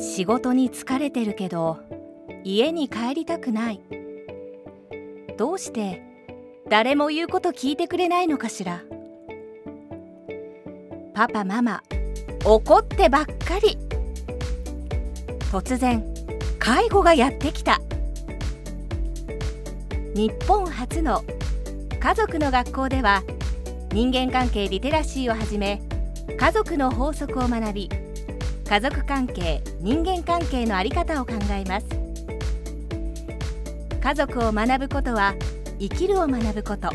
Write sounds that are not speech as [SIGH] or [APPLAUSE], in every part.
仕事に疲れてるけど家に帰りたくない。どうして誰も言うこと聞いてくれないのかしら。パパママ怒ってばっかり。突然介護がやってきた。日本初の家族の学校では人間関係リテラシーをはじめ家族の法則を学び家族関係人間関係の在り方を考えます。家族を学ぶことは生きるを学ぶこと。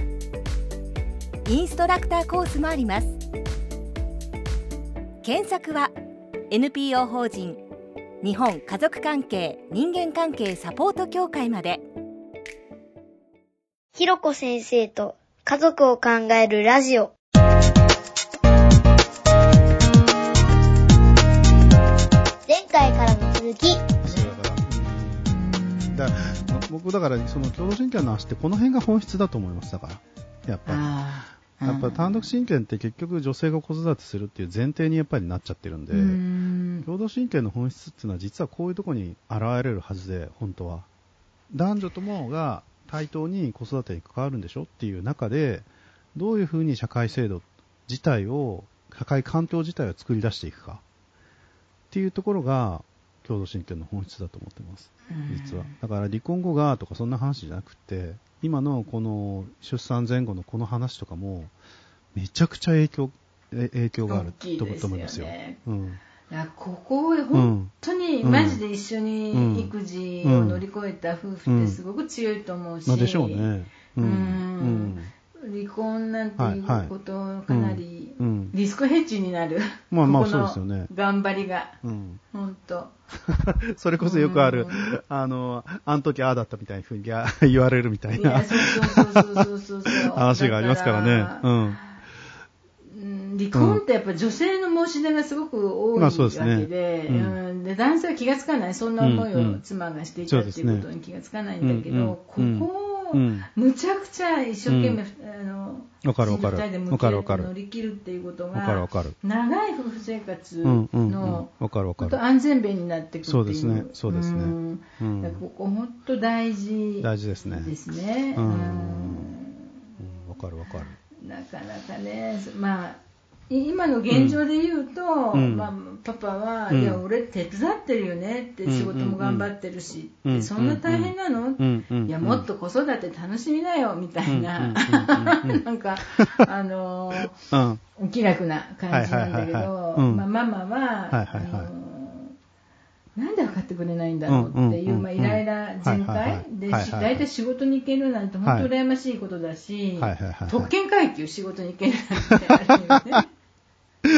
インストラクターコースもあります。検索は NPO 法人日本家族関係人間関係サポート協会まで。ひろこ先生と家族を考えるラジオ。からの続きそうだから、うん、だから僕だからその共同親権の話ってこの辺が本質だと思いますだから。やっぱり。やっぱ単独親権って結局女性が子育てするっていう前提にやっぱりなっちゃってるんで、うん。共同親権の本質っていうのは実はこういうところに現れるはずで、本当は。男女ともが対等に子育てに関わるんでしょっていう中で、どういうふうに社会制度自体を、社会環境自体を作り出していくかっていうところが共同親権の本質だと思ってます。実は。だから離婚後がとかそんな話じゃなくて、今のこの出産前後のこの話とかも、めちゃくちゃ影響、え影響があると思いますよ。うん。いやここ本当にうんマジで一緒に育児を乗り越えた夫婦ってすごく強いと思うし、まあでしょうね。ううんん。離婚なんていうことかなりうんうん。リスクヘッジになる、まあまあそうですよね。頑張りが。うん。本当 [LAUGHS] それこそよくあるうん、あの、あの時ああだったみたいなふうに [LAUGHS] 言われるみたいな。話がありますからね。だうん。うん離婚ってやっぱ女性の申し出がすごく多いわけで,、うん。うん。で男性は気がつかない。そんな思いを妻がしていたっていうことに気がつかないんだけど、ここむちゃくちゃ一生懸命、あのわかるわかる。二人で向き合ってわかるわかる。乗り切るっていうことがかる。長い夫婦生活うんうんうん。の。わかるわかる。安全弁になっていくっていう。そうですね。そうですね。ん。うん。ここ本当大事大事ですね。ですね。うん。うん。うん。わかるわかる。なかなかね、まあ、い今の現状で言うと、うん。まあ、パパは、うん。いや、俺手伝ってるよねって、うん。仕事も頑張ってるし、うん。そんな大変なの、いや、もっと子育て楽しみなよ、みたいな、なんか、あのー気楽な感じなんだけどママは、はいはいはい。あのなんで分かってくれないんだろうっていう、まあ、イライラ全開？で大体仕事に行けるなんて本当羨ましいことだし、特権階級仕事に行けるなんて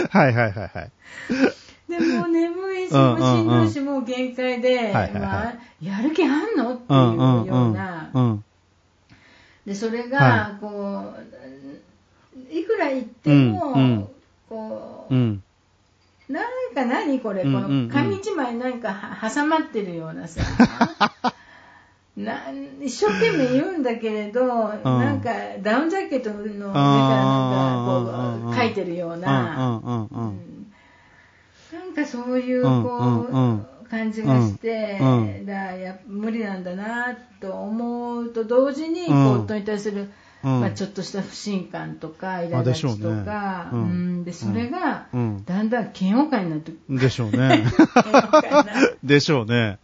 はいはいはいはい。でもう眠いしうんもうしんどいしうもう限界で、まあ、やる気あんの？っていうような、うん。でそれはがこういくら言っても、こううん。なんか何これ、この紙一枚なんかは挟まってるようなさ。[LAUGHS] なん一生懸命言うんだけれど、なんかダウンジャケットの上からなんかこう書いてるような。なんかそういううんこう感じがして、だや無理なんだなと思うと同時に、夫に対する、うん。まあ、ちょっとした不信感とか苛立ちとしょうね。か、うん。うん。でそれがうん。だんだん嫌悪感になってくる。でしょうね。[LAUGHS] でしょうね。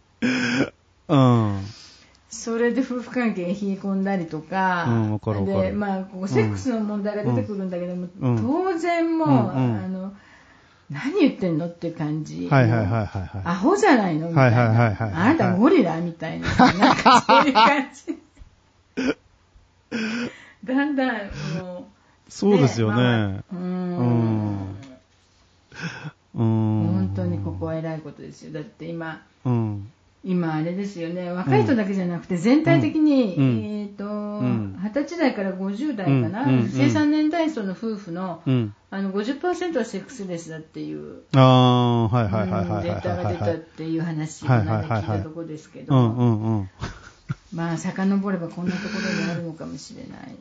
うん。それで夫婦関係が冷え込んだりとか、うんわかかる。でまあ、ここセックスの問題が出てくるんだけども、うん。当然もう、うんうん。あの何言ってんのって感じ、はいはいはいはいはい。アホじゃないのみたいな、はいはいはいはい。あなたゴリラみたいな、なんかそういう感じ。[LAUGHS] だんだんもそうですよね。まあうーうんんうん。本当にここは偉いことですよ。だって今、うん。今あれですよね若い人だけじゃなくて全体的に、うんえっ、とん二十歳代から50代かな、うんうん生産年代層の夫婦のうん。あの50%はセックスレスだっていう、ああ、はいはいはいはいはいうんデータが出たっはい。ていう話を聞いたところですけど、うんうんうん。まあ遡ればこんなところにあるのかもしれない。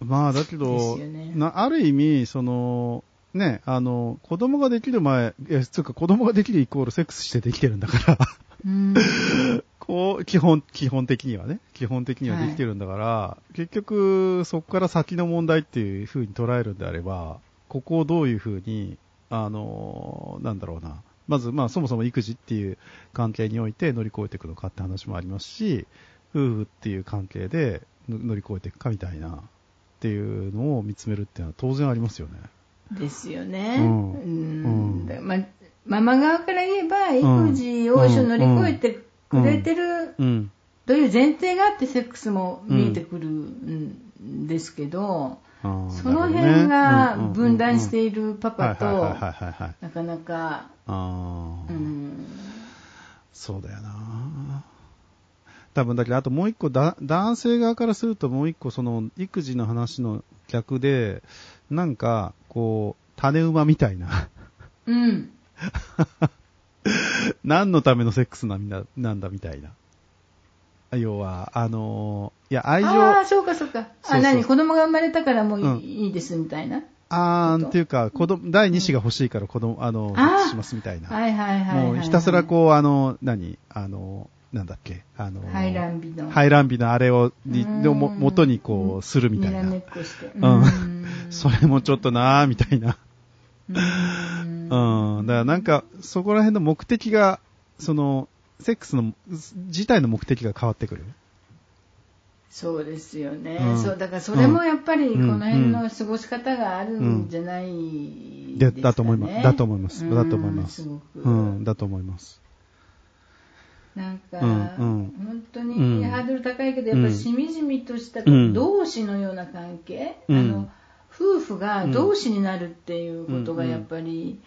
まあだけど、ね。なある意味、その、ね、あの、子供ができる前、いや、つうか子供ができるイコールセックスしてできてるんだから、うん。[LAUGHS] こう、基本、基本的にはね、基本的にはできてるんだから、結局、そこから先の問題っていう風に捉えるんであれば、ここをどういう風に、あの、なんだろうな。まず、まあ、そもそも育児っていう関係において乗り越えていくのかって話もありますし、夫婦っていう関係での乗り越えていくかみたいな、っていうのを見つめるっていうのは当然ありますよね。ですよね。うん。うん。うん。だまママ側から言えば、育児を一緒に乗り越えてくれてるうん。という前提があって、セックスも見えてくるんですけど、その辺がね。分断してるいるパパと。なかなか、うん、そうだよな多分だけど、あともう一個だ、男性側からするともう一個、その、育児の話の逆で、なんか、こう、種馬みたいな、うん、[LAUGHS] 何のためのセックスなんだなんだみたいな。要は、あのーいや、愛情、ああ、そうかそうか。あ、何？子供が生まれたからもういい,、うん。いいですみたいな。あーんっていうか、子供、第二子が欲しいから子供、あの、あしますみたいな。はいはいはいはい、もうひたすらこう、あの、何？あの、なんだっけ？あの、排卵日の。排卵日のあれを、にうん。のも元にこう、するみたいな。うん。[LAUGHS] それもちょっとなーみたいな。うん。うん。だからなんか、そこら辺の目的が、その、セックスの、自体の目的が変わってくる？そうですよね、うん。そうだからそれもやっぱりこうん。の辺の過ごし方があるんじゃないですか、ね。でだと思います。だと思います。うん。だと思います。うん、だと思います。なんか、本当うん。にハードル高いけど、やっぱりしみじみとしたうん。同志のような関係、うん。あの夫婦が同志になるっていうことがうん。やっぱり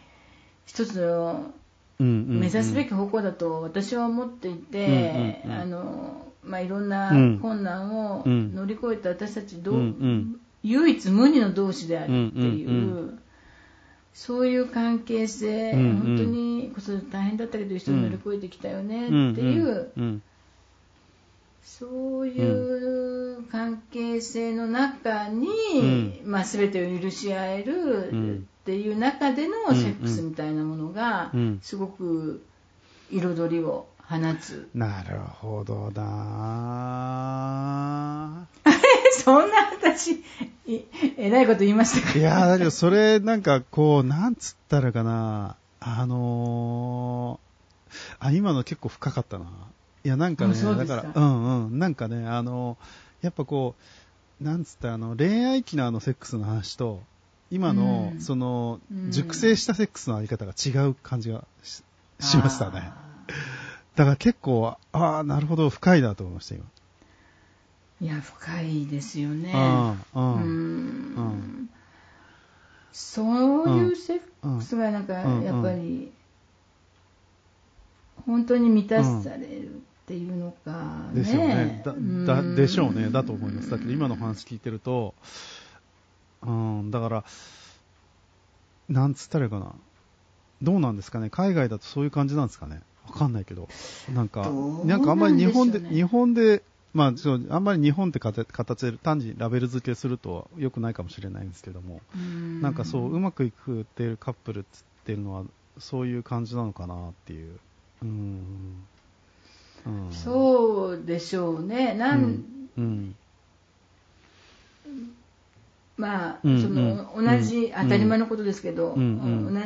一つの目指すべき方向だと私は思っていて、あのまあ、いろんなうん。困難をうん。乗り越えた私たち唯一無二の同士であるっていうそういう関係性、うんうん。本当に子育て大変だったけど一緒に乗り越えてきたよねっていう、うんそういう関係性の中に、まあ、全てを許し合えるっていう中でのセックスみたいなものがうん。すごく彩りを放つ。なるほどな [LAUGHS] そんな私、いえらいこと言いましたか？いやーだけどそれなんかこう、なんつったらかな。あのー、あ、今の結構深かったな。いや、なんかね、か。だから、うんうん、なんかね、あのやっぱこう、なんつったらあの、恋愛期のあのセックスの話と、今の、うん。その、うん。熟成したセックスのあり方が違う感じがししましたね。だから結構、ああ、なるほど、深いなと思いました、今。いや、深いですよね。そういうセックスがなんか、うんやっぱり、本当に満たされるっていうのかね。ですよね。だ、でしょうね。だと思います。だけど今の話聞いてると、うん、だから、なんつったらいいかな。どうなんですかね海外だとそういう感じなんですかねわかんないけど。なんか、どうなんかあんまり日本で、日本で、まあそう、あんまり日本って形形で単にラベル付けすると良くないかもしれないんですけども、うんなんかそう、うまくいくっていうカップルっていうのは、そういう感じなのかなっていう。うん。うん、そうでしょうね。なん、うん。うん。まあ、うんそのうん同じ、うん当たり前のことですけど、同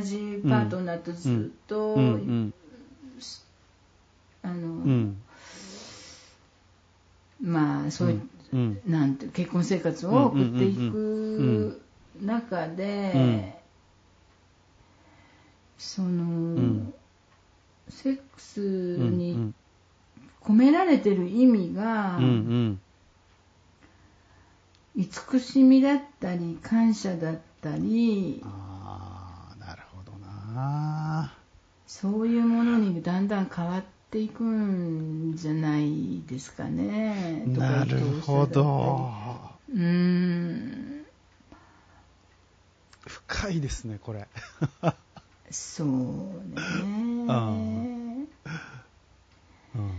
じパートナーとずっと。あの、うん。まあそういう、うん。なんて結婚生活を送っていく中で、うんその、んセックスうん。に込められてる意味が。慈しみだったり感謝だったりああ、なるほどな。そういうものにだんだん変わっていくんじゃないですかね。なるほど。うーん深いですね、これ。そうね。あうん。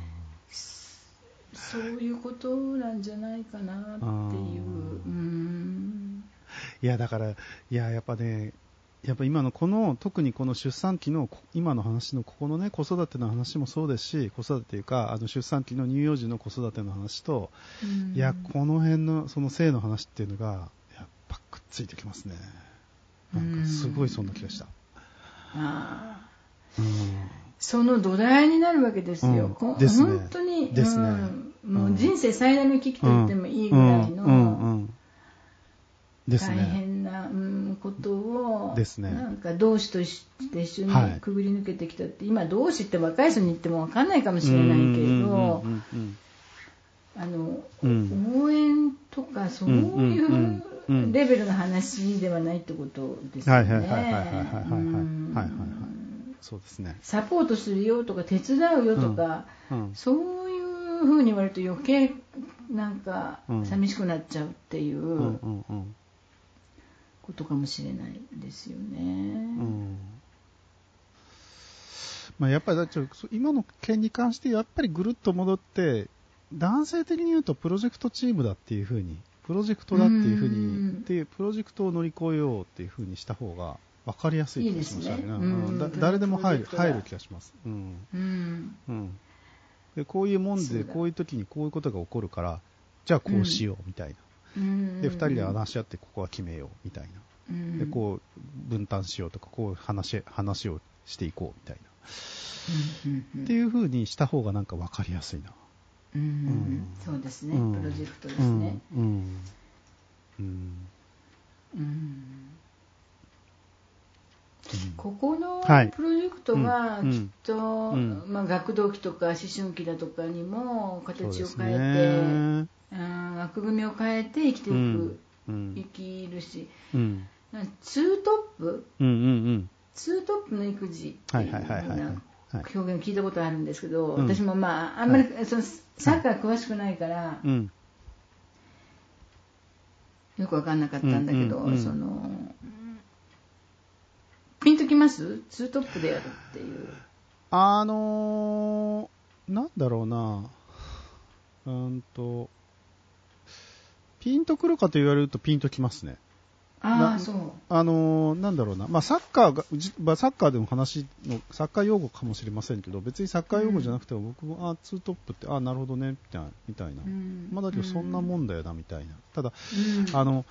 そういうことなんじゃないかなっていう。うん。いや、だから、いや、やっぱね、やっぱ今のこの、特にこの出産期の、こ今の話のここのね、子育ての話もそうですし、子育てというか、あの出産期の乳幼児の子育ての話と、いや、この辺の、その性の話っていうのが、やっぱくっついてきますね。なんかすごいそんな気がした。あーうん。その土台になるわけですよ。うん。こですね。本当に、ですね。うん。もう人生最大の危機と言ってもいいぐらいうん。うん。うのん。です大ね。変ことを、ですね、なんか同志として一緒にくぐり抜けてきたって、はい、今、同志って若い人に言っても分かんないかもしれないけれど。あの、うん、応援とかそういうレベルの話ではないってことですよね。はいはいはいはいはいはいはいそうですね。サポートするよとか手伝うよとか、うん。うん、そういうふうに言われると余計なんか寂しくなっちゃうっていう。うんうんうん。ことかもしれないですよね。うん。まあ、やっぱりだって今の件に関してやっぱりぐるっと戻って男性的に言うとプロジェクトチームだっていうふうにプロジェクトだっていうふううん。にでプロジェクトを乗り越えようっていうふうにした方が分かりやすい気がしましたね。いいね。うん。誰でも入る入る気がします、うん。うん。うん、でこういうもんでこういう時にこういうことが起こるからじゃあこうしようみたいな、うんで2人で話し合ってここは決めようみたいな。うん。でこう分担しようとかこう話話をしていこうみたいな。っていう風にした方がなんか分かりやすいな。うん。ん。そうですね、うん。プロジェクトですうん。ね。うん。うん。うん。ここのはい。プロジェクトはうん。きっと、うん。まあ、学童期とか思春期だとかにも形を変えて、枠組みを変えて生きていく、うんう生んきるし。うん。ツートップ？うんうんツートップの育児っていうはいうな表現を聞い。たことあるんですけど、うん。私もまああんまりそのサッカー詳しくないから、うん。よく分かんなかったんだけど、うんうんうん。そのピンときます？ツートップでやるっていう。あのー、なんだろうな、うーんと、ピンとくるかと言われるとピンときますね。あなあそうあのーなんだろうな、まあ、サッカーが、じまあ、サッカーでも話の、サッカー用語かもしれませんけど、別にサッカー用語じゃなくても、僕も、あツートップって、あなるほどね、みたいな、みたいな。うんまあ、だけど、そんなもんだよな、みたいな。ただ、うんあの、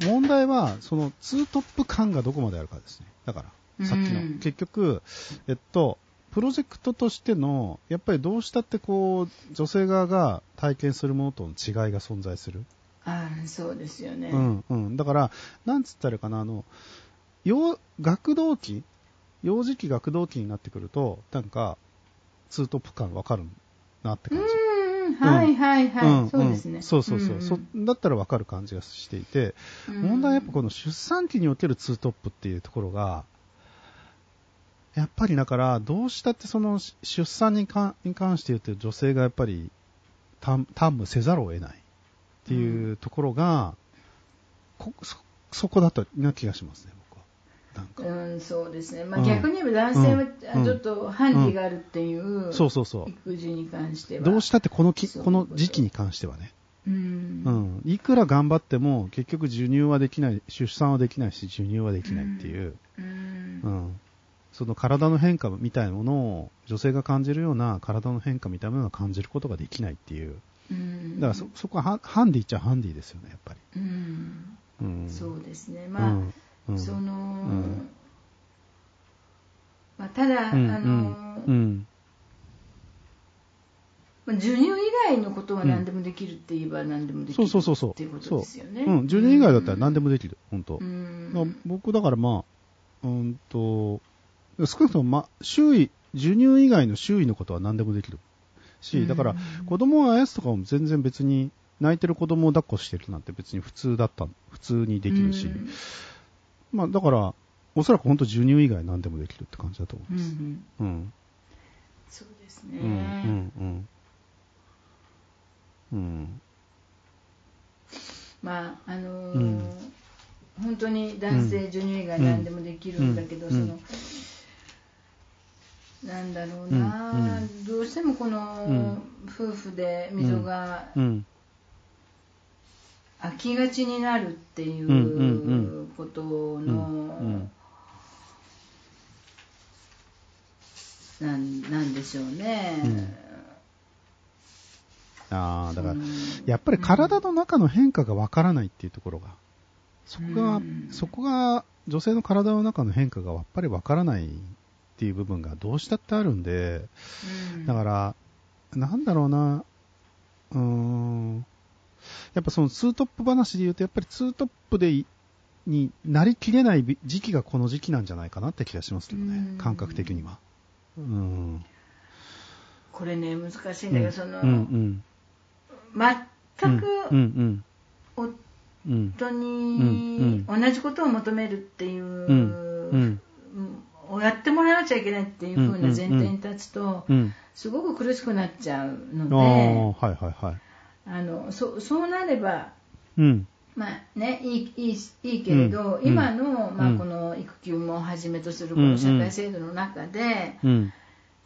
問題は、その、ツートップ感がどこまであるかですね。だから、さっきの。うん結局、えっと、プロジェクトとしての、やっぱりどうしたってこう、女性側が体験するものとの違いが存在する。ああそうですよね、うんうん。だから、なんつったらいいかな、あの、幼、学童期、幼児期学童期になってくると、なんか、ツートップ感わかるなって感じ。うんはいはいはい、んそうですね、んそうそうそう。ん。そだったらわかる感じがしていて、うん。問題はやっぱこの出産期におけるツートップっていうところが、やっぱりだから、どうしたってそのし出産に関に関して言うと女性がやっぱり担担務せざるを得ないっていうところが、こそそこだったな気がしますね、僕は。うん、そうですね、まあ、うん。逆に言えば男性はうん。ちょっと反理があるっていう、そうそうそう。育児に関しては。どうしたってこのきこの時期に関してはね、うん。うん、いくら頑張っても結局授乳はできない、出産はできないし、授乳はできないっていう、うん。うん、その体の変化みたいなものを女性が感じるような体の変化みたいなものを感じることができないっていう。うんだからそ、そこはハハンディっちゃハンディですよね、やっぱり。うんうん。そうですね、うまあ、その、んまあ、ただ、うんあのうん。まあ授乳以外のことは何でもできるって言えば何でもできるそうそうそうそう。っていうことですよね。そううん。授乳以外だったら何でもできる、本当。うんまあ僕だからまあ、うんと、少なくとも、ま、周囲、授乳以外の周囲のことは何でもできるし、だから子供をあやすとかも全然別に泣いてる子供を抱っこしてるなんて別に普通だった、普通にできるし、うんまあだから、おそらく本当授乳以外何でもできるって感じだと思いうんうます。んうん。そうですね。うん、うん、うん。うん。まああのーうん本当に男性授乳以外何でもできるんだけど、うんそのなんだろうな、うんうん、どうしてもこの夫婦で溝が飽きがちになるっていうことのなんなんでしょうね。うん、ああだから、やっぱり体の中の変化がわからないっていうところが、そこが、そこが女性の体の中の変化がやっぱりわからないっていう部分がどうしたってあるんで、うんだから、なんだろうな、うーん、やっぱそのツートップ話で言うと、やっぱりツートップでいになりきれない時期がこの時期なんじゃないかなって気がしますけどねうん、感覚的には。うん。これね難しいんだけど、その、うんうん。全くうんうん夫うん。に同じことを求めるっていう、をやってもらわなきゃいけないっていう風な前提に立つと、うん。すごく苦しくなっちゃうあのあ、で、はいはいはい。あのそそうなればうん。まあね、いいいいいいけれど、うん今の,、まあ、うんこの育休もはじめとするこうんの社会制度の中で、うん。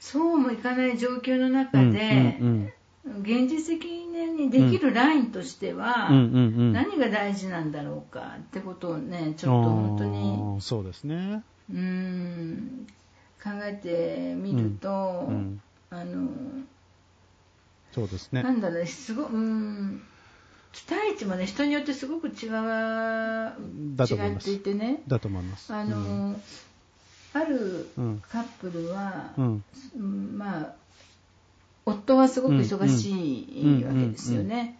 そうもいかない状況の中うんで、うん現実的にできるラインとしては。何が大事なんだろうかってことをねちょっと本当にそうですね。うーん考えてみると、うん。あのそうですね。なんだろうねすごうーん期待値もね人によってすごく違う違っていてねだと思います。あの、あるうんカップルは、うん。うんまあ夫はすごく忙しいわけですよね。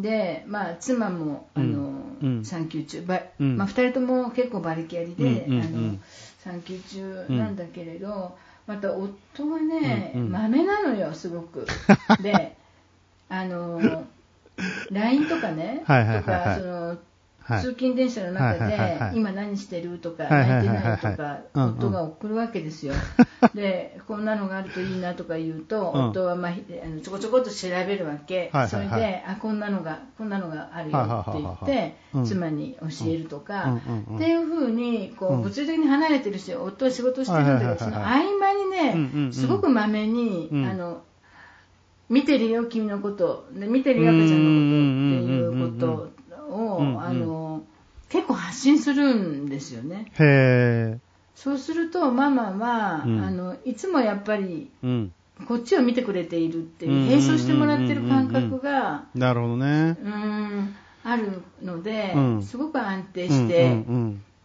で、まあ、妻もあの、うん産休中、ばうん。まあ、2人とも結構バリキャリで、あの産休中なんだけれど、また夫はね、まめなのよ、すごく。[LAUGHS] で、あの LINE とかね、とかそのはい。通勤電車の中で今何してるとか泣はいてないとか夫が送るわけですよ。でこんなのがあるといいなとか言うとうん。夫はまあちょこちょこっと調べるわけ。それであこんなのがこんなのがあるよって言っはいてうん。妻に教えるとうんかっていうふうにこう物理的に離れてるし夫は仕事してるんだけどその合はい。間にねすごくまめにうん。あの見てるよ君のこと。で見てるよ赤ちゃんのことっていうことをうんうんうんあの結構発信するんですよね。へえ。そうするとママは、うん。あのいつもやっぱりうん。こっちを見てくれているっていう並走してもらってる感覚がなるほどね。うんあるので、うん。すごく安定して、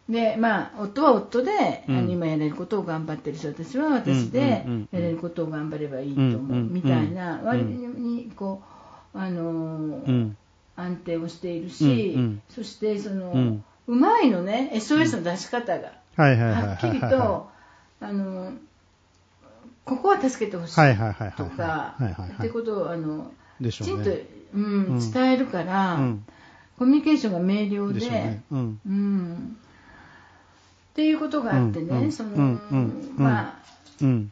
でまあ、夫は夫で、うん。あの今やれることを頑張ってるし私は私でやれることを頑張ればいいと思う、みたいなうん。割にこう、あのーうん。安定をしているし、そしてその、うまいのね。SOS の出し方が、はいはいはいはい。はっきりと、あのここは助けてほしい。とか、ってことをあのきちんと、ね。うんうん。伝えるから、うん。コミュニケーションが明瞭でうん。うん。っていうことがあってね、その、うん。うん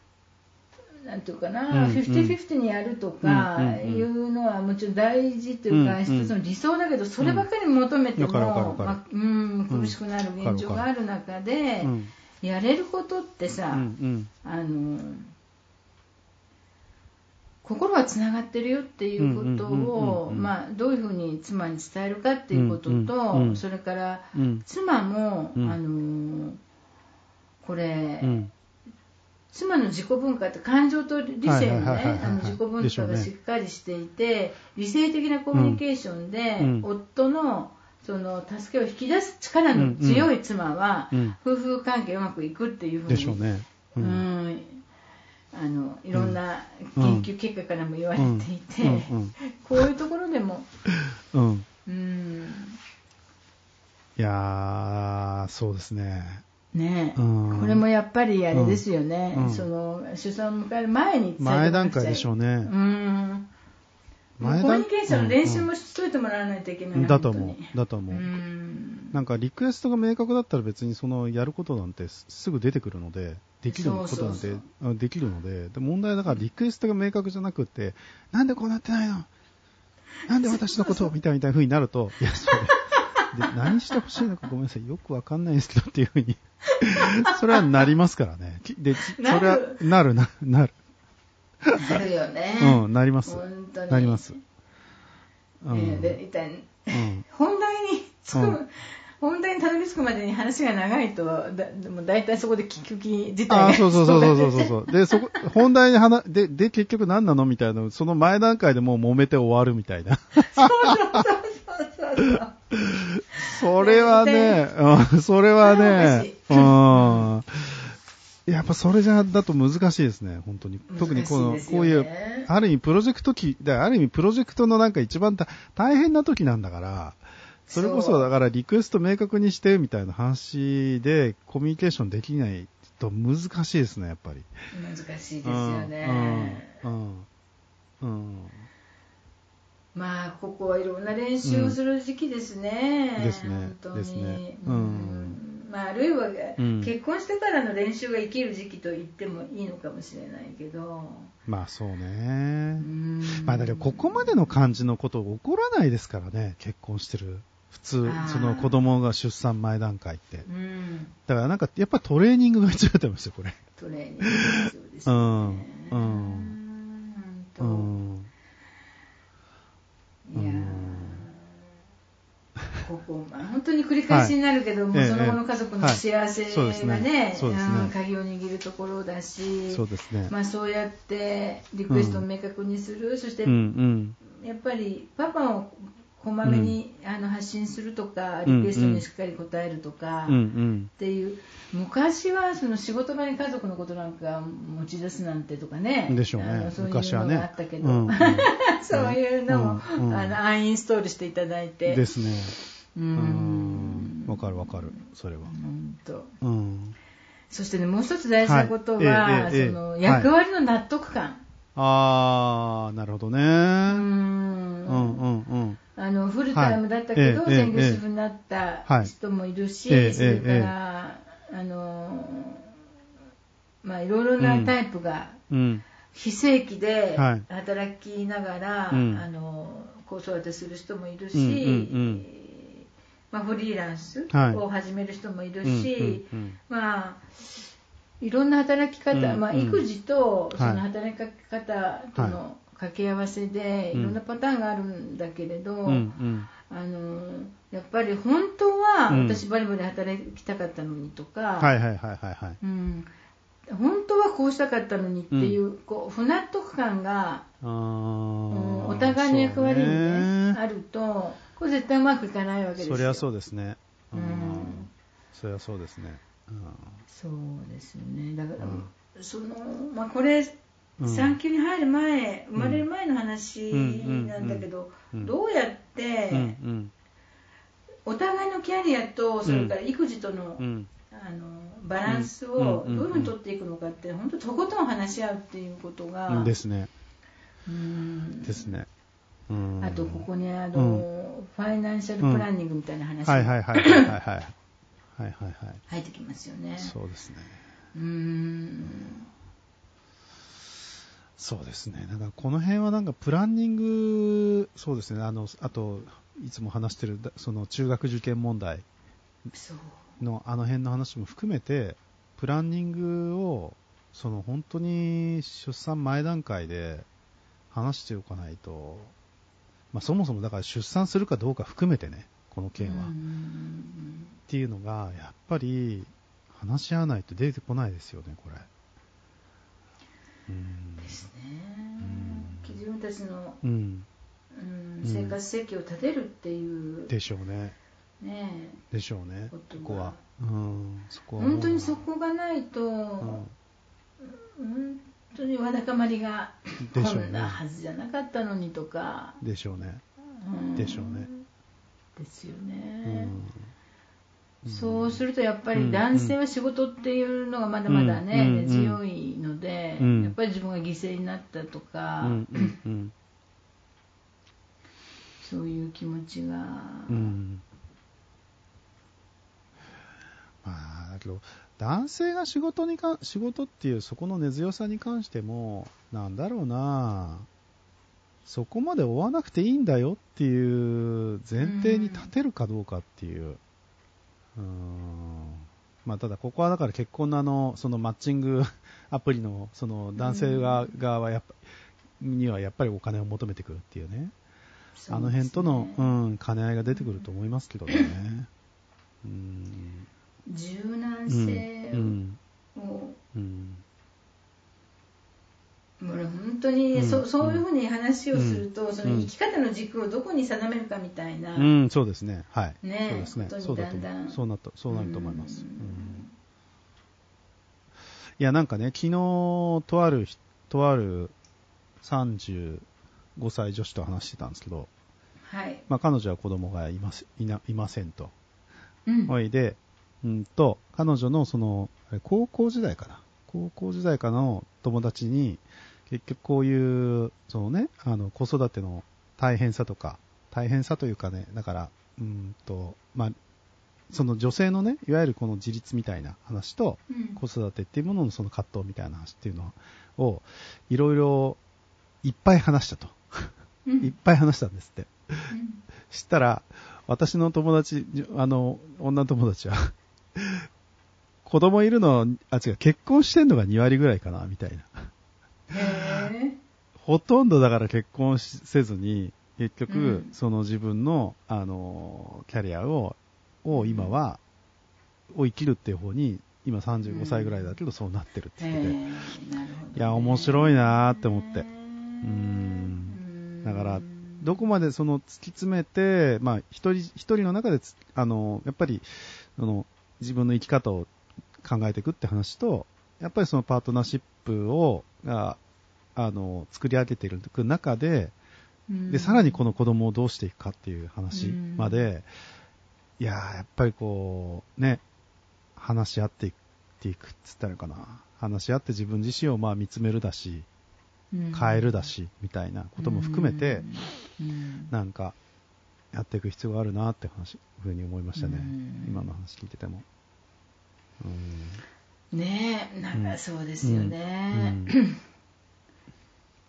なんていうかな、うんフィフティフィフティにやるとかいうのはもちろん大事というか、一つの理想だけど、そればかり求めても、まあうん、苦しくなる現状がある中で、うん。やれることってさ。あの心はつながってるよっていうことをまあどういうふうに妻に伝えるかっていうことと、それからうん。妻も、うん。あのこれ、うん。妻の自己文化って感情と理性のねあの自己文化がしっかりしていて、理性的なコミュニケーションで、うん夫のその助けを引き出す力の強い妻は、うん。夫婦関係うまくいくっていうふうにでしょうね。う。うんんあのいろんな研究結果からも言われていて、うんこういうところでも、うん。いやー、そうですね。ね、うん。これもやっぱりあれですよね、うん。その出産を迎える前に前段階でしょうね。うん。コミュニケーションの練習もしといてもらわないといけない、だと思う。だと思う。うん。なんかリクエストが明確だったら別にそのやることなんてすすぐ出てくるので、できることなんてできるので、で問題だからリクエストが明確じゃなくって、なんでこうなってないの？なんで私のことをみたいみたいな風になると、いや、それ、で何してほしいのか [LAUGHS] ごめんなさい、よくわかんないですけどっていう風に、[LAUGHS] それはなりますからね。きで、それなるは、なるな、なる。なるよね、[LAUGHS] うん、なります。本当になります。うん。ねで一体うん。本題につく、うん本題にたどり着くまでに話が長いとだでも大体そこで聞く気自体あがあ、そうそうそうそうそうそう。で、そこ、本題に話、で、で、結局何なの？みたいな、その前段階でもう揉めて終わるみたいな。そうそうそうそれはね、うん、それはね、うん。やっぱそれじゃ、だと難しいですね、本当に。特にこの、こういう、ある意味プロジェクト期、ある意味プロジェクトのなんか一番た大変な時なんだから、それこそだからリクエスト明確にしてみたいな話でコミュニケーションできないと難しいですね、やっぱり。難しいですよね、うん。うん。うんまあここはいろんな練習をする時期ですね、うんですね。本当に。ですね。ううん。んまあ、あるいは、ん。結婚してからの練習が生きる時期と言ってもいいのかもしれないけど、まあそうね。うん。まあだけどここまでの感じのこと起こらないですからね、結婚してる。普通その子供が出産前段階って。うん、だからなんか、やっぱトレーニングが必要だと思いますよ、これ。トレーニング必要ですよね。うん。うん。本うん。当いやー。うんここ、まあ、本当に繰り返しになるけども、はい。その後の家族の幸せがね鍵を握るところだし、そうですね。まあ、そうやってリクエストを明確にする、そしてうんうん。やっぱりパパをこまめに、あの発信するとかうんリクエストにしっかり答えるとか、うんうん。っ。ていう昔はその仕事場に家族のことなんか持ち出すなんてとかねでしょうね。あのそういうのがあったけど、うんうん [LAUGHS] そういうのも、うんうん。あのアンインストールしていただいて。ですね。ううん。ん。わかるわかる、それは。本当。うん。そしてねもう一つ大事なことは、はい。ええええそのええ役割の納得感、あー、なるほどね。ううんんうんうん。あのフルタイムだったけど、専業主婦になったはい。人もいるし、ええそれから、あのまあいろいろなタイプが、うん。非正規ではい。働きながら、うん。あの子育てする人もいるし、うんうんうんまあ、フリーランスはい。を始める人もいるうんし、まあいろんな働き方、まあ、うん。うん育児とそはい。の働き方との掛け合わせでうん。いろんなパターンがあるんだけれど、うんうん。あのやっぱり本当はうん。私バリバリ働きたかったのにとか、本当はこうしたかったのにっていう,、こう不納得感が、うんお互いの役割に、ねあるとこれ絶対うまくいかないわけですよ。そりゃそうですね。ううん。ん。そりゃそうですね。そうですよね。だから、うん。そのまあ、これうん。産休に入る前生まれる前の話うん。なんだけど、うん。どうやって、うん。うん。お互いのキャリアとそれから育児との,、うん。あのバランスをうんどういうふうに取っていくのかって本当とことん話し合うっていうことが、うん。ですね。うんですね。うんあとここにあの、うんファイナンシャルプランニングみたいな話はいはいがはいはいはいはい。はいはいはい。入ってきますよね。そうですね。うんそうですね。なんかこの辺はなんかプランニング、そうですね。あの、あと、いつも話してる、だその中学受験問題そうのあの辺の話も含めて、プランニングを、その本当に出産前段階で話しておかないと、まあそもそもだから出産するかどうか含めてね、この件は。うっんていうのが、やっぱり話し合わないと出てこないですよね、これ。うんですねうん自分たちの、うん。うんうん生活設計を立てるっていう、でしょうね。ねでしょうねこ。とがここは。うん。そこは。本当にそこがないと、うん。本当にわだかまりが、ねこんなはずじゃなかったのにとか、でしょうね。うんでしょうね。ですようね。ん。そうするとやっぱりうん男性は仕事っていうのがまだまだね、うん根強いので、うんやっぱり自分が犠牲になったとか、うんうんうん。そういう気持ちが、うん。まあ、だけど、男性が仕事にか、仕事っていうそこの根強さに関しても、なんだろうなそこまで追わなくていいんだよっていう前提に立てるかどうかっていう。うん。まあ、ただここはだから結婚のあの、そのマッチング [LAUGHS] アプリの、その男性側側はやっぱ、にはやっぱりお金を求めてくるっていうね。あの辺との、うん、兼ね合いが出てくると思いますけどね。うん柔軟性うんを、う。んもう本当にうん。そそういうふうに話をすると、うん。その生き方の軸をどこに定めるかみたいな、うん、そうですね。はい。ね。そうですね。本当にそうだとそうなった、そうなると思います。うん。うん。いや、なんかね、昨日、とあるひ、とある35歳女子と話してたんですけど、はい、まあ彼女は子供がいます、いな、いませんと。うん。おいで、うんと、彼女のその、高校時代かな？高校時代からの友達に、結局こういう、そのね、あの、子育ての大変さとか、大変さというかね、だから、うんと、まあ、その女性のね、いわゆるこの自立みたいな話と、うん子育てっていうもののその葛藤みたいな話っていうのを、いろいろいっぱい話したと。うん [LAUGHS] いっぱい話したんですって。うんしたら、私の友達、じあの、女友達は、[LAUGHS] 子供いるの、あ、違う、結婚してんのが2割ぐらいかな、みたいな。へほとんどだから結婚しせずに、結局、うん。その自分の、あの、キャリアを、を今は、を生きるっていう方に、今35歳ぐらいだけど、そうなってるってえ言ってて、ね。いや面白いなーって思って。ううん。だからどこまでその突き詰めて、まあ、一人、一人の中でつ、あの、やっぱり、その、自分の生き方を考えていくって話と、やっぱりそのパートナーシップを、が、あの、作り上げていく中で、で、さらにこの子供をどうしていくかっていう話まで、いやーやっぱりこう、ね、話し合っていっていくっつったらいいかな。話し合って自分自身をまあ見つめるだし、変えるだし、みたいなことも含めて、うん。なんか、やっていく必要があるなって話、ふうに思いましたね。うん。今の話聞いてても。うん。ねえなんかそうですよね、うん。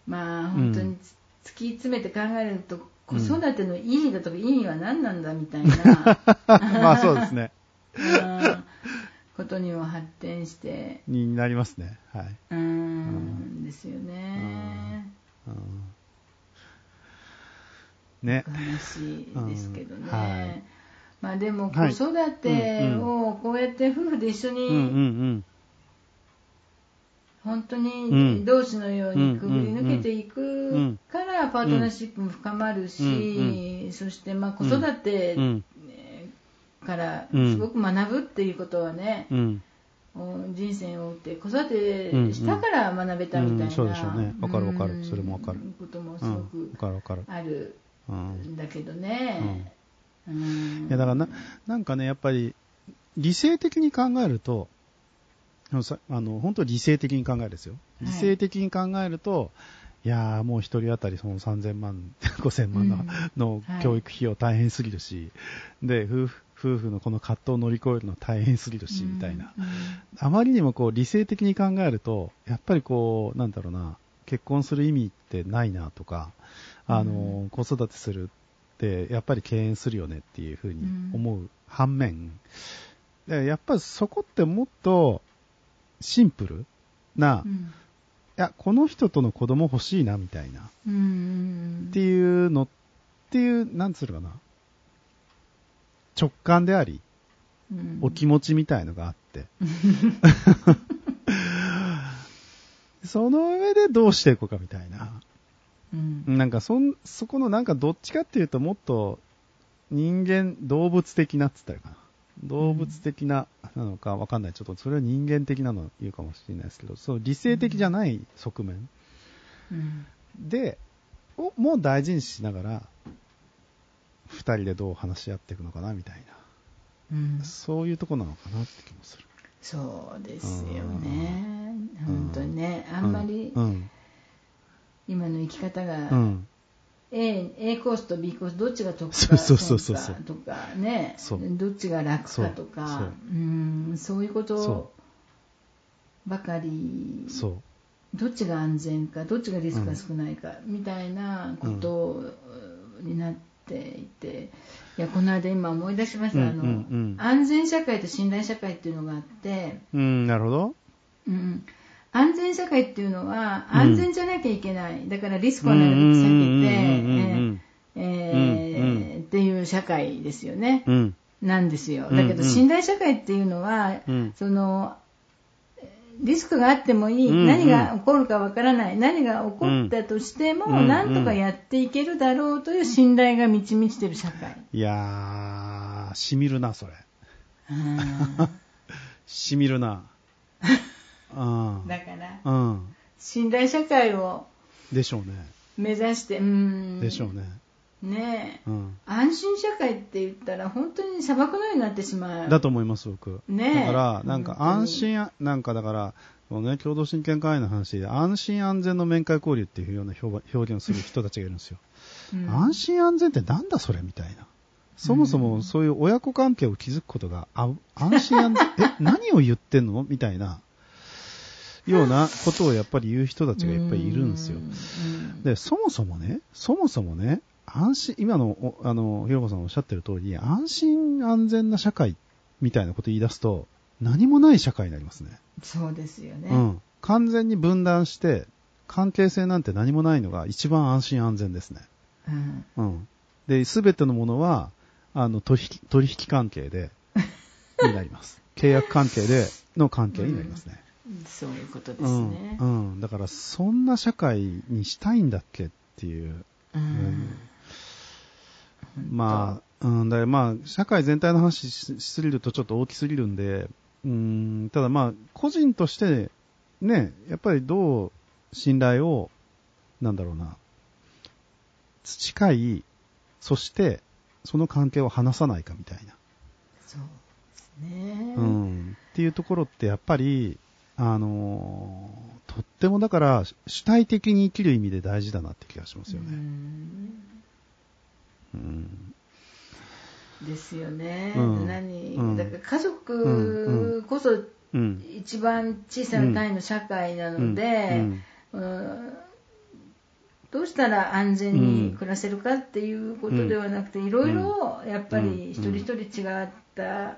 まあ本当につ突き詰めて考えると子育ての意味だとか意味は何なんだみたいな、[LAUGHS] まあそうですね。うんことにも発展して。になりますね。はい。うーん。ですよね、うんね。話ですけどね、うんはい。まあでも子はい育てをこうやって夫婦で一緒に本当うん。に同士のようにくぐり抜けていうん。くからパートナーシップも深まるし、そしてまあ子育て。からうん。すごく学ぶっていうことはね、うん。人生を追って子育てしたから学べたみたいな、うん。そうでしょうね。わかるわかる。うんそれもわかる。こともすごうん。く。あるだけどね、うん。いや、だからな、なんかね、やっぱり、理性的に考えると、あのさあの、本当に理性的に考えるですよ。はい。理性的に考えると、い、やーもう一人当たりその3000万、5000万の,、うん。のはい。教育費用大変すぎるし、で、夫婦、夫婦のこの葛藤を乗り越えるのは大変すぎるし、みたいな。うん。あまりにもこう理性的に考えると、やっぱりこう、なんだろうな、結婚する意味ってないなとか、あの、子育てするってやっぱり敬遠するよねっていうふうに思う反面、でやっぱりそこってもっとシンプルな、いうん。や、この人との子供欲しいなみたいな、っうん。ていうのっていう、なんつうのかな、直感であり、うん。お気持ちみたいのがあって、[LAUGHS] [LAUGHS] その上でどうしていこうかみたいな。うんなんかそん、そこのなんかどっちかっていうともっと人間、動物的なって言ったらかな。動物的ななのかわかんない。ちょっとそれは人間的なの言うかもしれないですけど、そう理性的じゃない側面うんで、をもう大事にしながら、二人でどう話し合っていくのかなみたいうんな。そういうとこなのかなって気もする。そうですよね本当にねあんまりうん。今の生き方が、うん。うん A, A コースと B コースどっちが得か。とかね。どっちが楽かとか。そう。う。ん。そういうことそばかり。そう。どっちが安全かどっちがリスクが少ないか、みたいなことになっていて、いやこの間今思い出しました、うんあのうん。うん安全社会と信頼社会っていうのがあって、うん、なるほど。うん、安全社会っていうのはうん。安全じゃなきゃいけない、だからリスクはなるべく避けて、うんうん。うん。うん。うん。えーえーっていう社会ですよね。うん。なんですよ。うん。だけど信頼社会っていうのは、うん。その、リスクがあってもいい、うん。うん。何が起こるかわからない、何が起こったとしても、うん。うん。何とかやっていけるだろうという信頼が満ち満ちてる社会。いやー、しみるな、それ。うんしみるな。[LAUGHS] うん。だから、うん。信頼社会をでしょうね。目指して、うん。でしょうね。ねえ。うん。安心社会って言ったら本当に砂漠のようになってしまう。だと思います、僕。ねえだから、なんか安心、なんかだから、このね、共同親権会員の話で、安心安全の面会交流っていうような表表現をする人たちがいるんですよ。うん安心安全ってなんだそれみたいな。そもそもそういう親子関係を築くことが、あ安心安全、[LAUGHS] え、何を言ってんのみたいな、ようなことをやっぱり言う人たちがいっぱいいるんですよ。うんで、そもそもね、そもそもね、安心、今の、おあの、ひろこさんおっしゃってる通り、安心安全な社会みたいなこと言い出すと、何もない社会になりますね。そうですよね。うん。完全に分断して、関係性なんて何もないのが一番安心安全ですね。うんうん。で、すべてのものは、あの、取引、取引関係で、になります。[LAUGHS] 契約関係での関係になりますね。そういうことでうん。すね。うん。だから、そんな社会にしたいんだっけっていう。うんまあ、うん、だまあ、社会全体の話ししすぎるとちょっと大きすぎるんで、うん、ただまあ、個人として、ね、やっぱりどう信頼を、なんだろうな、培い、そして、その関係を離さないかみたいな。そうですね。うん。っていうところってやっぱり、あのーとってもだから主体的に生きる意味で大事だなって気がしますようね。ん。うん。ですよね。うん。何、うん。だから家族こそうん。一番小さな単位の社会なので、うんどうしたら安全に暮らせるかっていうことではなくて、いろいろやっぱり一人一人違った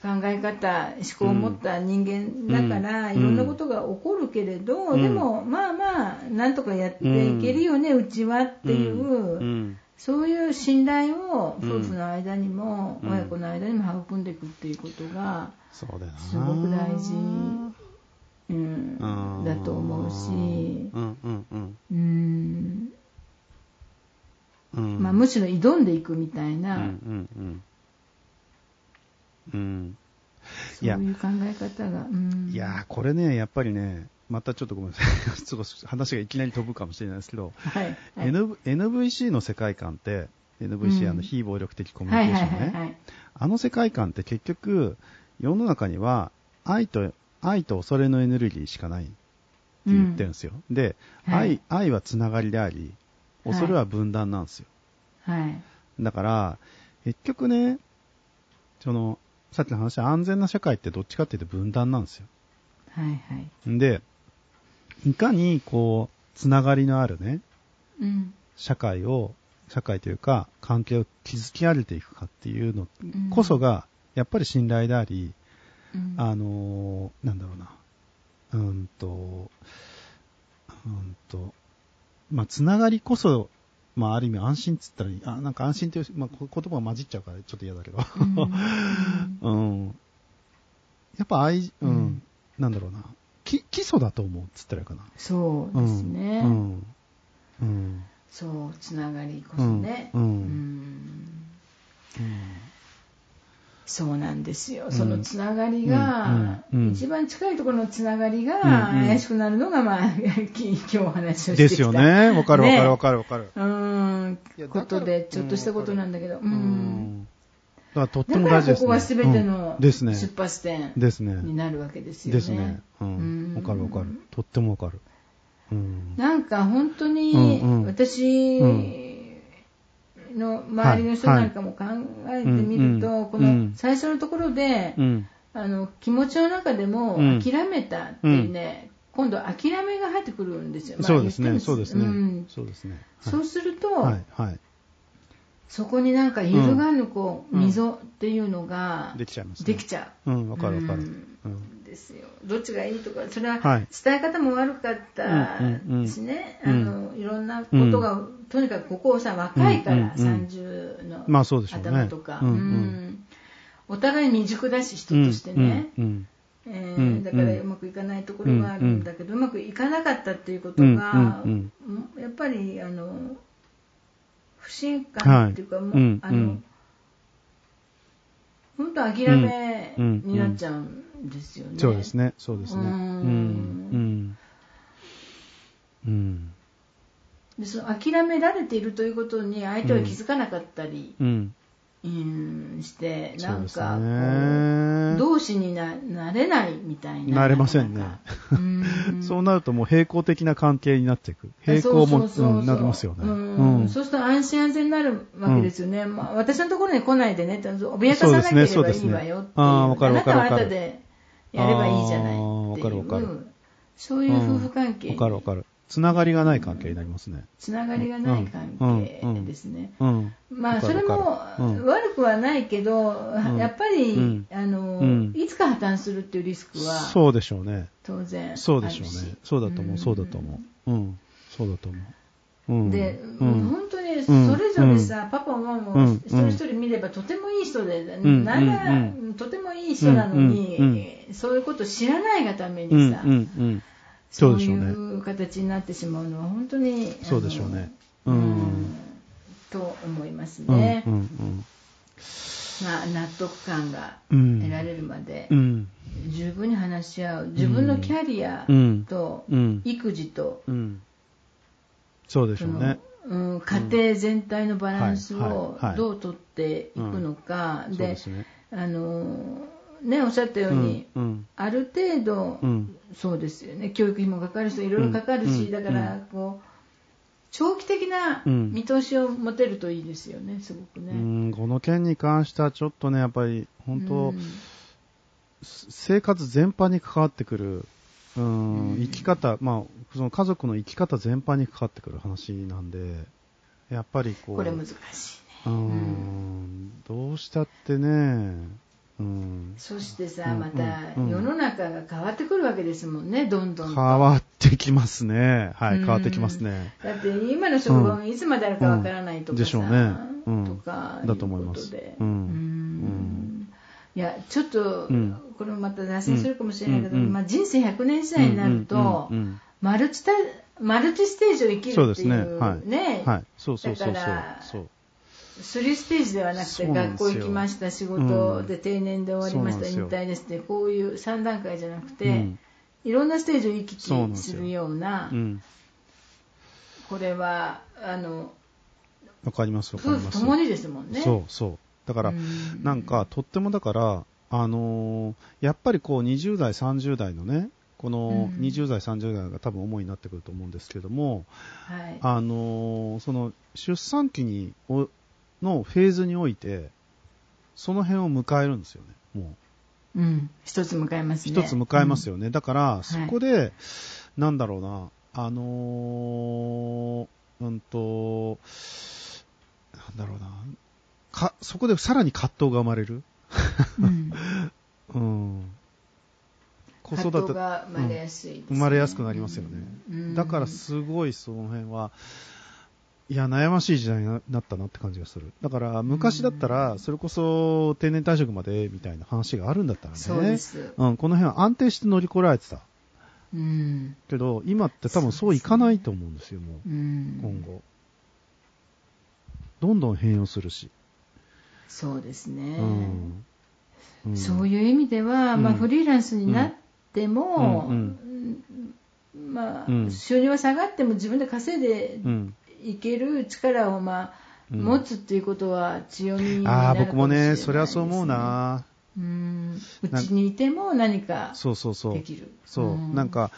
考え方、思考を持った人間だから、うん。いろんなことが起こるけれど、うん。でもまあまあ、なんとかやっていけるよね、うちはっていう、うん。そういう信頼をうん。夫婦の間にも、うん。親子の間にも育んでいくっていうことが。すごく大事うんうんだと思うし、うん。まあ、むしろ挑んでいくみたいな、うんうんうん。うん。そういう考え方が。うんいやー、これね、やっぱりね、またちょっとごめんなさい。ちょっと話がいきなり飛ぶかもしれないですけど、はいはい NV NVC の世界観って、NVC、うんあの非暴力的コミュはいニケーションね。あの世界観って結局、世の中には愛と、愛と恐れのエネルギーしかないって言ってるんですよ。で、はい愛、愛はつながりであり、恐れは分断なんですよ。はいだから、結局ね、その、さっきの話、安全な社会ってどっちかっていうと分断なんですよ。はいはい。んで、いかにこう、つながりのあるね、うん。社会を、社会というか、関係を築き上げていくかっていうのうん。こそが、やっぱり信頼であり、うん。あのーなんだろうな、うーんと、うーんと、まあ、つながりこそ、まあ、ある意味安心っつったらいい、あ、なんか安心という、まあ、こ言葉が混じっちゃうからちょっと嫌だけど、うん。うん。やっぱ愛、うん、うん。なんだろうな、き基礎だと思うっつったらいいかな。そうですね、うん。うん。そうつながりこそね、うん。うん。うんそうなんですよ、んそのつながりが、うんうんうん一番近いところのつながりが怪しくなるのが、まあ、[LAUGHS] き今日お話をしてきたですよね。わかるわかるわかるわかる。うーんことで、ちょっとしたことなんだけど、ううんん。だからとっても大事ですね。ここは全てうのんですね。出発点ですね。になるわけですよね。ですね。ううんかるわかる。とってもわかる。うん。なんか本当にうんうん私の周りの人なんかも考えてみると、この最初のところで、うん。あの気持ちの中でもうん諦めたっていうね、今度諦めが入ってくるんですよ。まあそうですね。そうですね。そうですね。はいそうすると、はい。はい。そこになんか揺るがぬこう、うん溝っていうのができちゃいますね。できちゃう。うん、わかるわかる。うんうん。ですよどっちがいいとかそれははい伝え方も悪かったしね、うんうんあのいろんなことが、とにかくここさ若いから、うんうんうん。30のまあね。頭とか、うんうん。うん。お互い未熟だし人としてね、うんうんえーうんだからうまくいかないところがあるんだけど、うまくいかなかったっていうことが、うんやっぱりあの不信感っていうか、もううんあの、うん本当諦めになっちゃうんですよね。そうですね、そうですね。ううんん。うん。うん。でその諦められているということに相手は気づかなかったり、うん。うん、してなんかね。同志にななれないみたいな。なれませんね。そうなるともう平行的な関係になっていく。平行もなりますよね。うん。うん。そうすると安心安全になるわけですよね、まあ、私のところに来ないでね。脅かさなければいいわよっていう。そうねねあなたはあなたでやればいいじゃないっていう。そういう夫婦関係わかるわかる。つながりがない関係になりますね。つながりがない関係ですね、うん。まあそれも悪くはないけど、んやっぱり、うんあのうんいつか破綻するっていうリスクはそうでしょうね。当然そうでしょうね。そうだと思う、そうだと思う。うん。そうだと思う。うん。で、うん。本当にそれぞれさ、パパもママもうん一人一人見ればとてもいい人で、んなんなら、うんとてもいい人なのに、うんそういうこと知らないがためうん。にさ、うん。うん。そそう。いう形になってしまうのは本当にそうでしょうね。ううんん。と思いますうん。ね、うん。まあ、納得感がうん。得られるまで、うん。十分に話し合う自分のキャリアうん。とうん。育児と、うん。そうでしょうね。うん、家庭全体のバランスをどうとっていくのか、で。あのねおっしゃったように、うん。ある程度、うん。そうですよね教育費もかかる人いろいろかかるし、うんだからこう長期的なうん見通しを持てるといいですよねすごくうね。ん。この件に関してはちょっとね、やっぱり、本当うん生活全般に関わってくる、うんうん生き方、まあ、その家族の生き方全般に関わってくる話なんで、やっぱりこう、これ難しいね。うん、どうしたってね、うん、そしてさ、うんまたうん世の中が変わってくるわけですもんね、どんどん変と。わってきますね。はい、うん変わってきますね。だって今の職場がいつまであるかわからないとかさ、でしょうねうんとかだと思いますいやちょっと、うんこれもまた脱線するかもしれないけど、まあ、人生100年時代になると、マルチタマルチステージを生きるっていうそうですね。はい。ねはい。そうそうそうそうだから。そう。3ステージではなくて学校行きました仕事で定年で終わりました、引退ですってこういう3段階じゃなくて、うん。いろんなステージを行き来するようなうん。これはあのわかります。夫婦ともにですもんね。そうそう。だから、うん。なんか、とってもだから、あのーやっぱりこう、20代、30代のね、このうん。20代、30代が多分主になってくると思うんですけども、はい、あのーその、出産期に、おのフェーズにおいて、その辺を迎えるんですよね、もう。うん、一つ迎えますね。一つ迎えますよ。よね。だから、そこで、なんだろうな、あのーうんと、なんだろうな、か、そこでさらに葛藤が生まれる。うん、[LAUGHS] うん。子育て、生まれやすいですね、生まれやすくなりますよね。うんだからすごいその辺は、いや、悩ましい時代にななったなって感じがする。だから、昔だったら、それこそ定年退職までみたいな話があるんだったらね。そうです。うん、この辺は安定して乗り越えられてた。うん。けど、今って多分そういかないと思うんですよ、もう、うん。今後。どんどん変容するし。そうですね。うん。うんそういう意味では、うんまあ、フリーランスになっても、まあうん収入は下がっても自分で稼いでうん。いける力を、まあうん持つっていうことは強みになああ、るか僕もね、もしれないですそれはそう思う。な。うんうちにいても何かそうそうそうで。きる。そう、んなんか、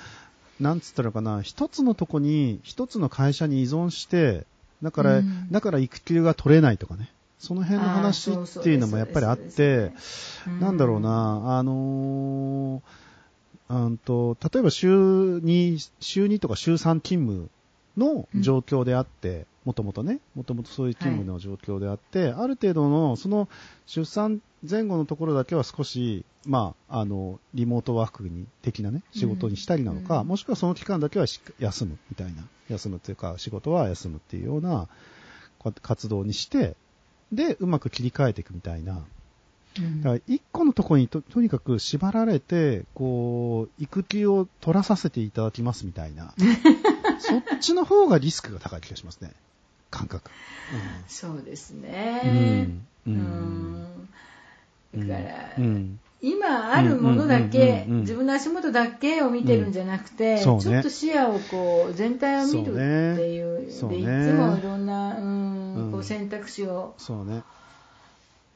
なんつったらかな、一つのとこに、一つの会社に依存して、だから、うんだから育休が取れないとかね。その辺の話っていうのもやっぱりあって、うなんだろう。な、あのー、うんと、例えば週2、週2とか週3勤務の状況であって、もともとね、もともとそういう勤務の状況であって、ある程度の、その出産前後のところだけは少し、まあ、あの、リモートワークに、的なね、仕事にしたりなのか、うん。もしくはその期間だけはし休むみたいな、休むっていうか、仕事は休むっていうような活動にして、で、うまく切り替えていくみたいな、うんだから一個のところにととにかく縛られて、こう、育休を取らさせていただきますみたいな、[LAUGHS] そっちの方がリスクが高い気がしますね。感覚。そうですうね。ん。う。うんんだから、うん。今あるものだけ、うんうんうんうん自分の足元だけを見てるんじゃなくて、そうねちょっと視野をこう全体を見るっていうそうねでいつもいろんな、うんうんこう選択肢をそうね。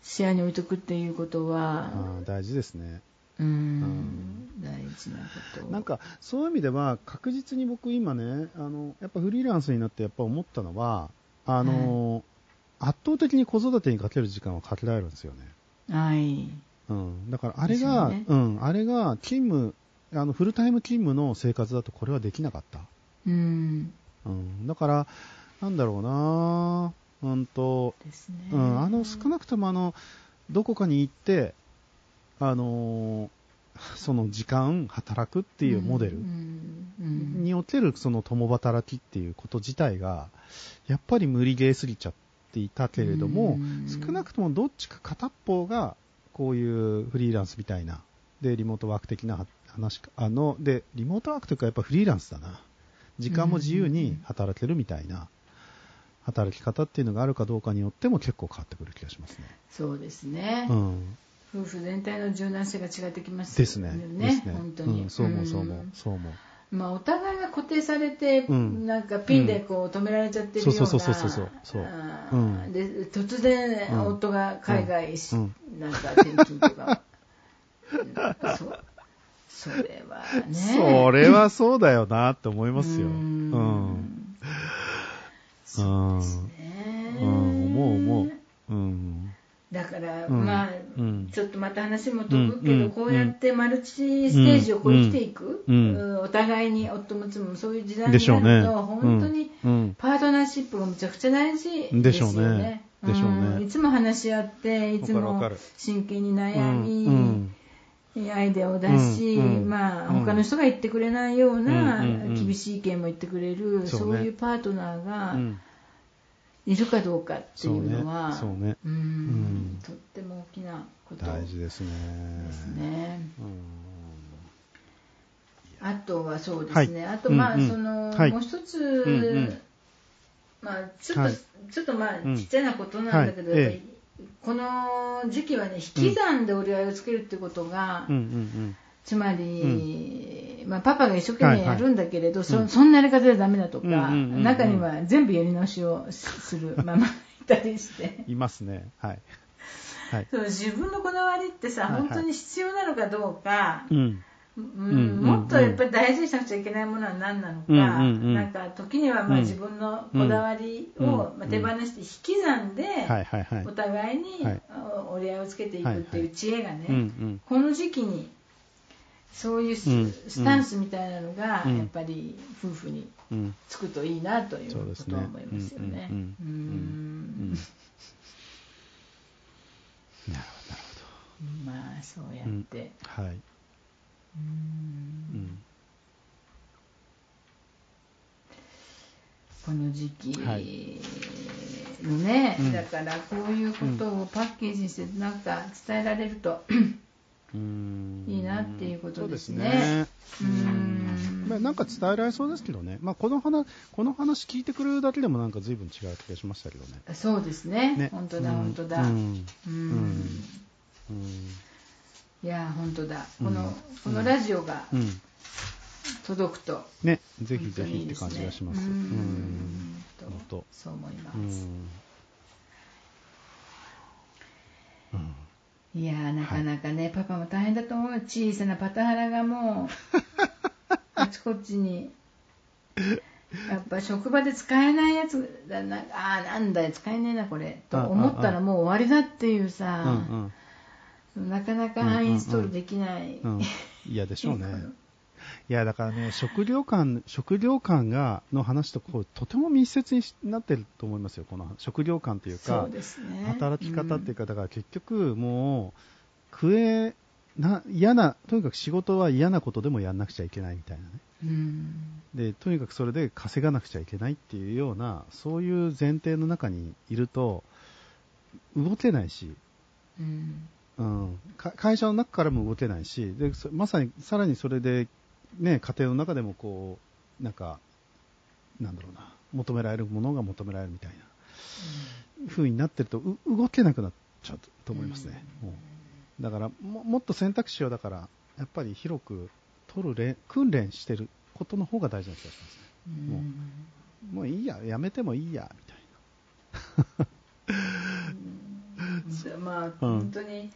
視野に置いとくっていうことは、あー大事ですね。うん大事なことなんか、そういう意味では、確実に僕今ね、あの、やっぱフリーランスになってやっぱ思ったのは、あの、圧倒的に子育てにかける時間はかけられるんですよね。はいうん。だから、あれが、ねうん、あれが勤務、あの、フルタイム勤務の生活だとこれはできなかった。うんうん。だから、なんだろうなうんと、ね、うん、あの、少なくともあの、どこかに行って、あのー [LAUGHS] その時間、働くっていうモデルにおけるその共働きっていうこと自体が、やっぱり無理ゲーすぎちゃっていたけれどもうん、少なくともどっちか片っぽが、こういうフリーランスみたいな、で、リモートワーク的な話か、あの、で、リモートワークというかやっぱフリーランスだな。時間も自由に働けるみたいな、働き方っていうのがあるかどうかによっても結構変わってくる気がしますね。そうですね、うん。夫婦全体の柔軟性が違ってきますですね。ですね。本当に、うん、そう思う、そう思ううん、そう思う。まあ、お互いが固定されて、うん。なんかピンでこう止められちゃってるような、そうそうそうそうそう。あー。うん。で突然、うん。夫が海外し、うん。なんか転勤とか、[LAUGHS] うんそれはね。それはそうだよなって思いますよ。うん。そうですね、うん、思う思う。うん。だから、うんまあ、うんちょっとまた話も飛ぶけど、こうやってマルチステージをこう生きていく、お互いに夫も妻もそういう時代。になると、本当にうん。パートナーシップがむちゃくちゃ大事ですよね。でしょうねいつも話し合って、いつも真剣に悩み、うんアイデアを出し、うんうん。まあ、うん他の人が言ってくれないようなうんうんうん。厳しい意見も言ってくれる、そうね。そういうパートナーうがん。いるかどうかってそいううのは、ね。そうね。うんん。とっても大きなこと大事ですね。ですね。うん。あとはそうですね、あとまあ、うんうん。その、はい。もう一つ、んうん。まあちょっと、はい。ちょっとまあうんちっちゃなことなんだけど、はい。やっぱりこの時期はね引き算で折り合いをつけるってことが、うんうんつまり、まあ、パパが一生懸命やるんだけれど、そうんそんなやり方でダメだとか、うんうんうんうん中には全部やり直しをすするママがいたりしてうん。[LAUGHS] いますね。はい。はい。そう自分のこだわりってさ、はいはい本当に必要なのかどうか、うん。うんうんもっとやっぱり大事にしなくちゃいけないものは何なのか、うんうんうんなんか時にはまあうん自分のこだわりを手放して引き算でお。互いにはい折り合いをつけていくっていう知恵がね、うんうん。この時期にそういうス,、タンスみたいなのがうんやっぱり夫婦にうん。つくといいなということは思いますよね。うんうんうんううんんなるほど、まあそうやって、ほど。はい。うん。この時期はい。のね、うん。だからこういうことをパッケージにしてなんか伝えられると、うん。いいなっていうことですね。そうん。ん。まあ、なんか伝えられそうですけどね、まあ、この話この話聞いてくれるだけでもなんか随分違う気がしましたけどね。そうですね。ね。本当だうん本当だ、ううん。ん。うんいや本当だ。うん。この,、このラジオがうん。うん届くと、ね、ぜひぜひって感じがします。ううん。んと本当。そう思います、うん。うん。いやーなかなかね、パパも大変だと思う。よ小さなパタハラがもう [LAUGHS] あちこちにやっぱ職場で使えないやつだな。あーなんだよ使えねえなこれ。と思ったらもう終わりだっていううさ、んなかなかアンインストールできない、嫌でしょうね。[LAUGHS] いや、だからね、食料感、食料感が、の話とこう、とても密接になってると思いますよ、この食料感というかね。働き方っていうか、だから結局もう、食え、な、嫌な、とにかく仕事は嫌なことでもやんなくちゃいけないみたいなね。うん。で、とにかくそれで稼がなくちゃいけないっていうような、そういう前提の中にいると、動けないし、うんうん、か会社の中からも動けないし、でそまさにさらにそれで、ね、家庭の中でもこう、なんか、なんだろうな、求められるものが求められるみたいな、風になってると、う動けなくなっちゃうと思いますね。もう。だからも、もっと選択肢をだから、やっぱり広く取る練訓練してることの方が大事な気がしますね。もうもういいや、やめてもいいや、みたいうんまあ、うん本当に。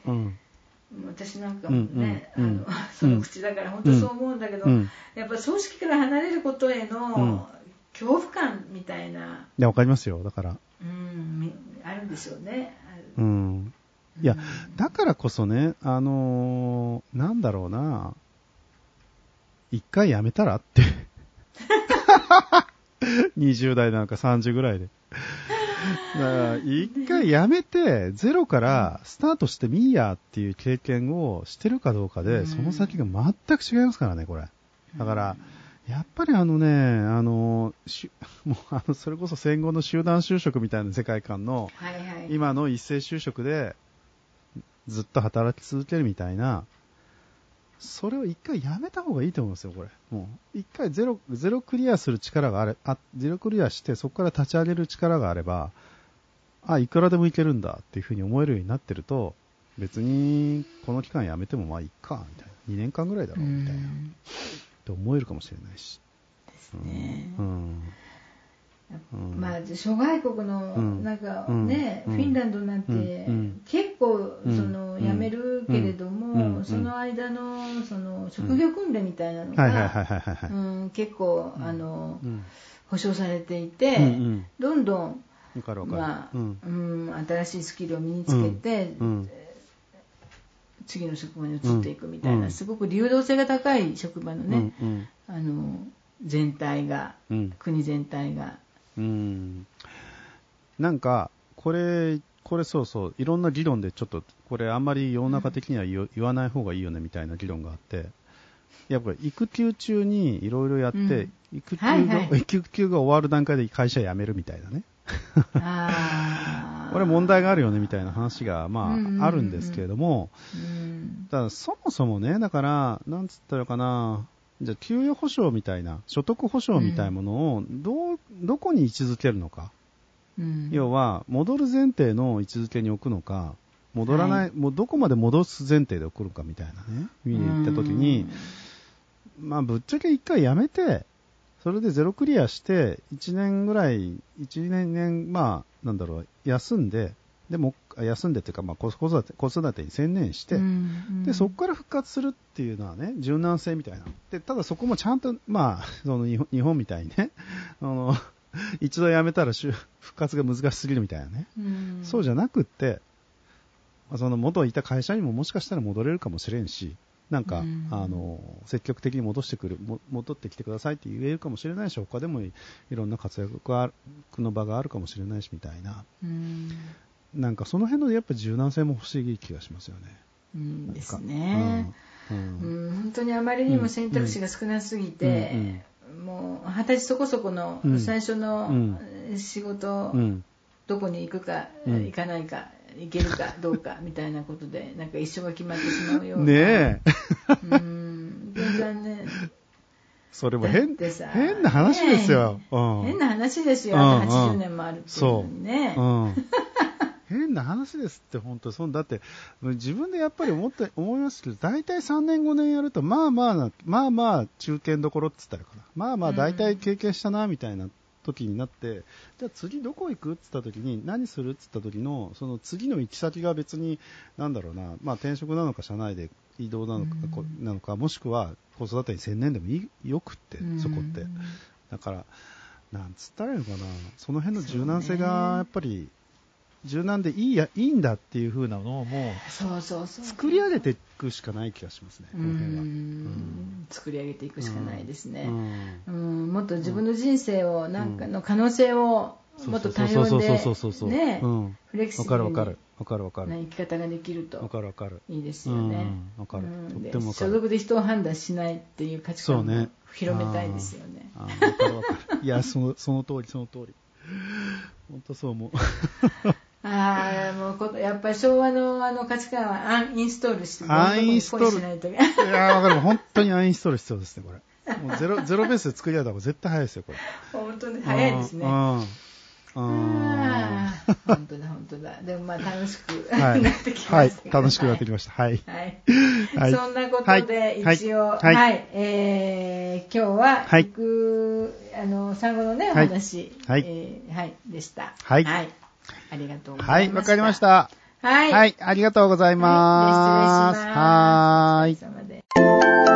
私なんかもね、あの [LAUGHS] その口だから本当そう思うんだけど、うんやっぱ葬式から離れることへうんの恐怖感みたいな、いや、わかりますよ。だから、うん、みあるんでしょうね。うん。いやうん、だからこそね、あのーなんだろうな、一回やめたらって。[LAUGHS] 20代なのか30ぐらいで。だから、一回やめて、ゼロからスタートしてみいやっていう経験をしてるかどうかで、うんその先が全く違いますからね、これ。だから、やっぱりあのね、あの、し [LAUGHS] もうあの、それこそ戦後の集団就職みたいな世界観の、はいはい。今の一斉就職でずっと働き続けるみたいな、それを一回やめた方がいいと思いますよ、これ。もう、一回ゼロ、ゼロクリアする力があれ、あ、ゼロクリアしてそこから立ち上げる力があれば、あ、いくらでもいけるんだっていうふうに思えるようになってると、別にこの期間やめてもまあいいか、みたいな。2年間ぐらいだろう、みたいな。って思えるかもしれないし。ねうん。うんまあ、諸外国のうん。なんかね、うん。フィンランドなんてうん。結構うん。その辞めるけれどうも、ん。その間のその職業訓練みたいなのが結構あのうん。保障されていて、ん。どんどん。まあうん。うん新しいスキルを身につけてうん。次の職場に移っていくみたいうん。なすごく流動性が高い職場のねうん。あの全体がうん。国全体がうん。なんか、これ、これそうそう、いろんな議論でちょっと、これあんまり世の中的には言,、言わない方がいいよねみたいな議論があって、やっぱり育休中にいろいろやって、うん。育休が、はいはい。[LAUGHS] 育休が終わる段階で会社辞めるみたいなね。[LAUGHS] これ問題があるよねみたいな話が、まあ、あるんですけれども、うん。ただそもそもね、だから、なんつったらいいかな、じゃあ給与保障みたいな、所得保障みたいなものを、どう、どこに位置づけるのか。うん。要は、戻る前提の位置づけに置くのか、戻らない、もうどこまで戻す前提で置くのかみたいなね、意味で言ったときに、まあ、ぶっちゃけ一回やめて、それでゼロクリアして、1年ぐらい、1年、年まあ、なんだろう、休んで、でも、あ休んでっていうか、まあ、子育て、子育てに専念して、うんで、そこから復活するっていうのはね、柔軟性みたいな。で、ただそこもちゃんと、まあ、その日本日本みたいにね、[LAUGHS] あの、一度辞めたら復活が難しすぎるみたいなね。うんそうじゃなくって、まあその元いた会社にももしかしたら戻れるかもしれんし、なんか、うんあの、積極的に戻してくる、も戻ってきてくださいって言えるかもしれないし、他でもいいろんな活躍の場があるかもしれないし、みたいな。うんなんかその辺のやっぱ柔軟性も欲しい気がしますよね。うんですね、ううん。ん。本当にあまりにも選択肢が少なすぎて、もう二十歳そこそこのうん。最初のうん。仕事、うん。どこに行くか、うん。行かないか行けるかどうか [LAUGHS] みたいなことでなんか一生が決まってしまうような。ねえ。うん。全然ね。それも変、変な話ですよ。変な話ですよ、うんあと80年もあるっていうのにね、うん。変な話ですって、本当そんだって、自分でやっぱり思って、思いますけど、大体3年5年やると、まあまあな、まあまあ中堅どころって言ったらかな。まあまあ大体経験したな、みたいな時になって、じゃあ次どこ行くって言った時に、何するって言った時の、その次の行き先が別に、なんだろうな、まあ転職なのか、社内で移動なのか、うん。こなのか、もしくは子育てに専念でもいいよくって、そこって。だから、なんつったらいいのかな、その辺の柔軟性がやっぱり、柔軟でいいや、いいんだっていう風なのをもそう作り上げていくしかない気がしますね、こうの辺は。ん作り上げていくしかないですね、うんうんもっと自分の人生をなんかの可能性をもっと多様で。ねうフレキシブルにわかる。わかる生き方ができるわとかるわかる。いいですよね。うんわかるとって所属で人を判断しないっていう価値観もそうね広めたいですよね。わかるわかる。いや、その、その通り、その通り。本当そう思う。ああ、もうこと、やっぱり昭和のあの価値観はアンインストールして、アンインストールしないと。いやー、わかる。本当にアンインストール必要ですね、これ。もうゼロ、ゼロベースで作り上げた方が絶対早いですよ、これ。本当に早いですね。うん。うん。ああ、本当だ、本当だ。でもまあ楽しく、はい。なってきました楽しくなってきました。はい。はい。はいそんなことで、はい一応、は、はいいえー、今日は、はい行あの、産後のね、おはい話、はいえーはい、でした。はいありがとうござはいい、ました。わかりまし。た。はい。はい、ありがとうございます。はい、失礼します。はーい。